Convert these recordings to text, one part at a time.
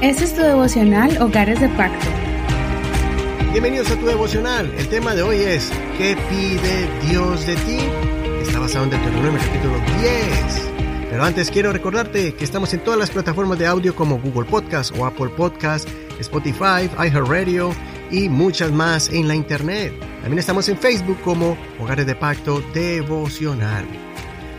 Este es tu devocional Hogares de Pacto. Bienvenidos a tu devocional. El tema de hoy es ¿Qué pide Dios de ti? Está basado en Deuteronomio capítulo 10. Pero antes quiero recordarte que estamos en todas las plataformas de audio como Google Podcast o Apple Podcast, Spotify, iHeartRadio y muchas más en la internet. También estamos en Facebook como Hogares de Pacto Devocional.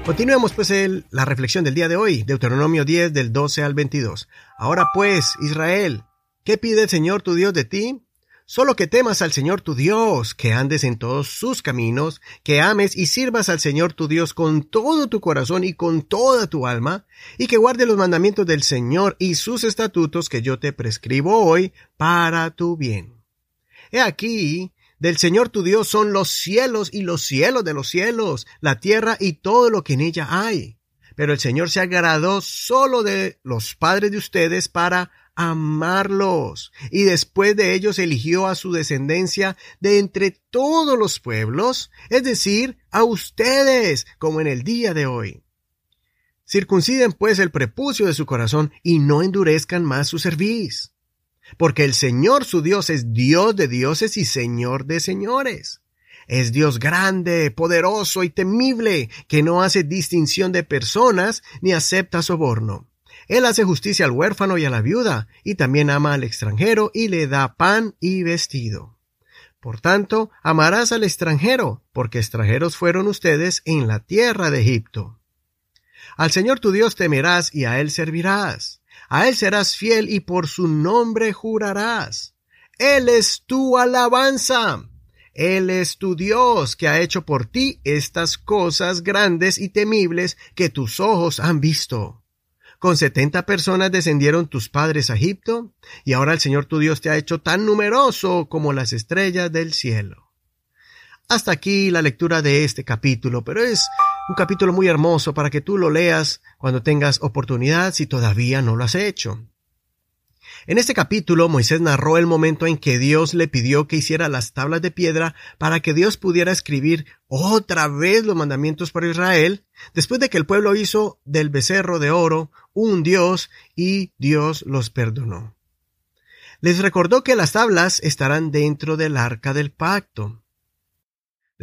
Continuemos pues la reflexión del día de hoy, Deuteronomio 10 del 12 al 22. Ahora pues, Israel, ¿qué pide el Señor tu Dios de ti? Solo que temas al Señor tu Dios, que andes en todos sus caminos, que ames y sirvas al Señor tu Dios con todo tu corazón y con toda tu alma, y que guarde los mandamientos del Señor y sus estatutos que yo te prescribo hoy para tu bien. He aquí, del Señor tu Dios son los cielos y los cielos de los cielos, la tierra y todo lo que en ella hay. Pero el Señor se agradó solo de los padres de ustedes para amarlos. Y después de ellos eligió a su descendencia de entre todos los pueblos, es decir, a ustedes, como en el día de hoy. Circunciden pues el prepucio de su corazón y no endurezcan más su cerviz. Porque el Señor su Dios es Dios de dioses y Señor de señores. Es Dios grande, poderoso y temible, que no hace distinción de personas ni acepta soborno. Él hace justicia al huérfano y a la viuda, y también ama al extranjero y le da pan y vestido. Por tanto, amarás al extranjero, porque extranjeros fueron ustedes en la tierra de Egipto. Al Señor tu Dios temerás y a Él servirás. A Él serás fiel y por su nombre jurarás. Él es tu alabanza. Él es tu Dios que ha hecho por ti estas cosas grandes y temibles que tus ojos han visto. Con setenta personas descendieron tus padres a Egipto, y ahora el Señor tu Dios te ha hecho tan numeroso como las estrellas del cielo. Hasta aquí la lectura de este capítulo, pero es un capítulo muy hermoso para que tú lo leas cuando tengas oportunidad si todavía no lo has hecho. En este capítulo Moisés narró el momento en que Dios le pidió que hiciera las tablas de piedra para que Dios pudiera escribir otra vez los mandamientos para Israel, después de que el pueblo hizo del becerro de oro un Dios y Dios los perdonó. Les recordó que las tablas estarán dentro del arca del pacto.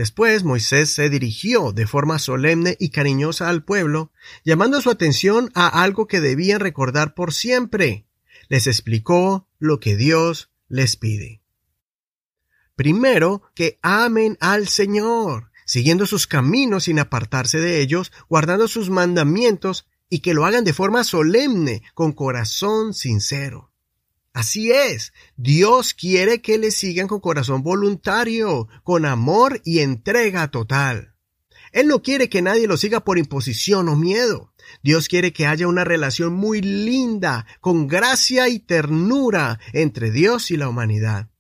Después Moisés se dirigió de forma solemne y cariñosa al pueblo, llamando su atención a algo que debían recordar por siempre, les explicó lo que Dios les pide. Primero, que amen al Señor, siguiendo sus caminos sin apartarse de ellos, guardando sus mandamientos y que lo hagan de forma solemne, con corazón sincero. Así es, Dios quiere que le sigan con corazón voluntario, con amor y entrega total. Él no quiere que nadie lo siga por imposición o miedo. Dios quiere que haya una relación muy linda, con gracia y ternura entre Dios y la humanidad.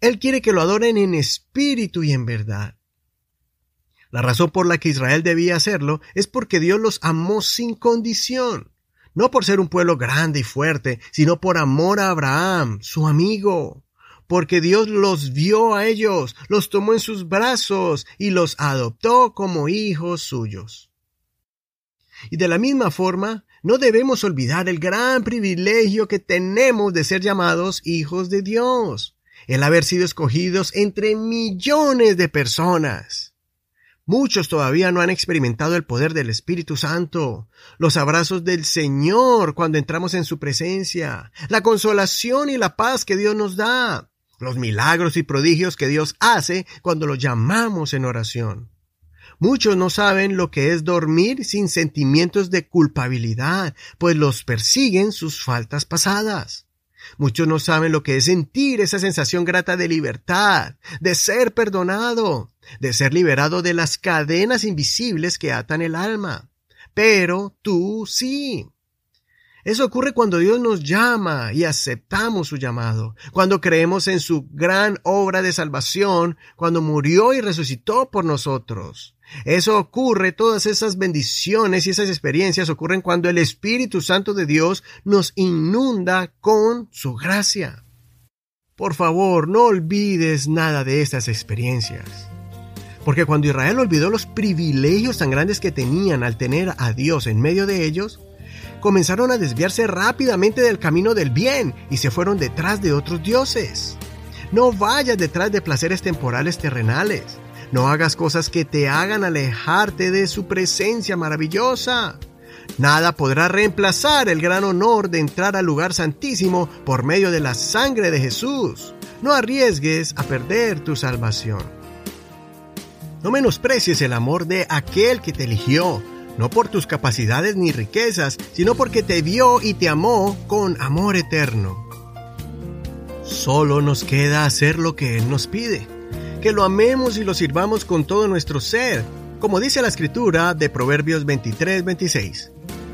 Él quiere que lo adoren en espíritu y en verdad. La razón por la que Israel debía hacerlo es porque Dios los amó sin condición, no por ser un pueblo grande y fuerte, sino por amor a Abraham, su amigo, porque Dios los vio a ellos, los tomó en sus brazos y los adoptó como hijos suyos. Y de la misma forma, no debemos olvidar el gran privilegio que tenemos de ser llamados hijos de Dios, el haber sido escogidos entre millones de personas. Muchos todavía no han experimentado el poder del Espíritu Santo, los abrazos del Señor cuando entramos en su presencia, la consolación y la paz que Dios nos da, los milagros y prodigios que Dios hace cuando lo llamamos en oración. Muchos no saben lo que es dormir sin sentimientos de culpabilidad, pues los persiguen sus faltas pasadas. Muchos no saben lo que es sentir esa sensación grata de libertad, de ser perdonado, de ser liberado de las cadenas invisibles que atan el alma. Pero tú sí. Eso ocurre cuando Dios nos llama y aceptamos su llamado, cuando creemos en su gran obra de salvación, cuando murió y resucitó por nosotros. Eso ocurre, todas esas bendiciones y esas experiencias ocurren cuando el Espíritu Santo de Dios nos inunda con su gracia. Por favor, no olvides nada de estas experiencias. Porque cuando Israel olvidó los privilegios tan grandes que tenían al tener a Dios en medio de ellos, comenzaron a desviarse rápidamente del camino del bien y se fueron detrás de otros dioses. No vayas detrás de placeres temporales terrenales. No hagas cosas que te hagan alejarte de su presencia maravillosa. Nada podrá reemplazar el gran honor de entrar al lugar santísimo por medio de la sangre de Jesús. No arriesgues a perder tu salvación. No menosprecies el amor de aquel que te eligió, no por tus capacidades ni riquezas, sino porque te vio y te amó con amor eterno. Solo nos queda hacer lo que Él nos pide, que lo amemos y lo sirvamos con todo nuestro ser, como dice la escritura de Proverbios 23-26.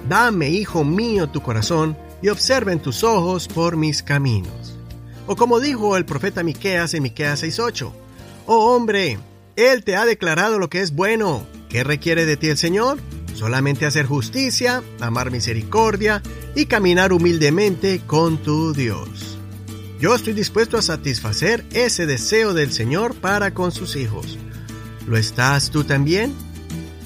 Dame, hijo mío, tu corazón, y observen tus ojos por mis caminos. O como dijo el profeta Miqueas en Miqueas 6:8, Oh hombre, él te ha declarado lo que es bueno. ¿Qué requiere de ti el Señor? Solamente hacer justicia, amar misericordia y caminar humildemente con tu Dios. Yo estoy dispuesto a satisfacer ese deseo del Señor para con sus hijos. ¿Lo estás tú también?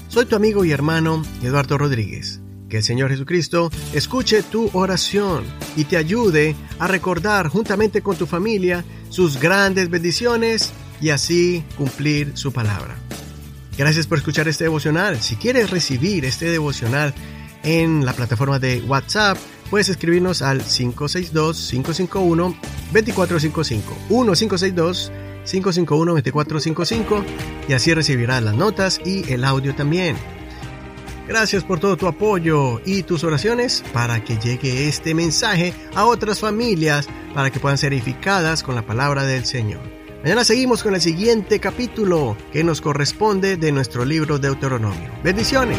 Soy tu amigo y hermano Eduardo Rodríguez. Que el Señor Jesucristo escuche tu oración y te ayude a recordar juntamente con tu familia sus grandes bendiciones y así cumplir su palabra. Gracias por escuchar este devocional. Si quieres recibir este devocional en la plataforma de WhatsApp, puedes escribirnos al 562-551-2455. 1-562-551-2455 y así recibirás las notas y el audio también. Gracias por todo tu apoyo y tus oraciones para que llegue este mensaje a otras familias para que puedan ser edificadas con la palabra del Señor. Mañana seguimos con el siguiente capítulo que nos corresponde de nuestro libro Deuteronomio. Bendiciones.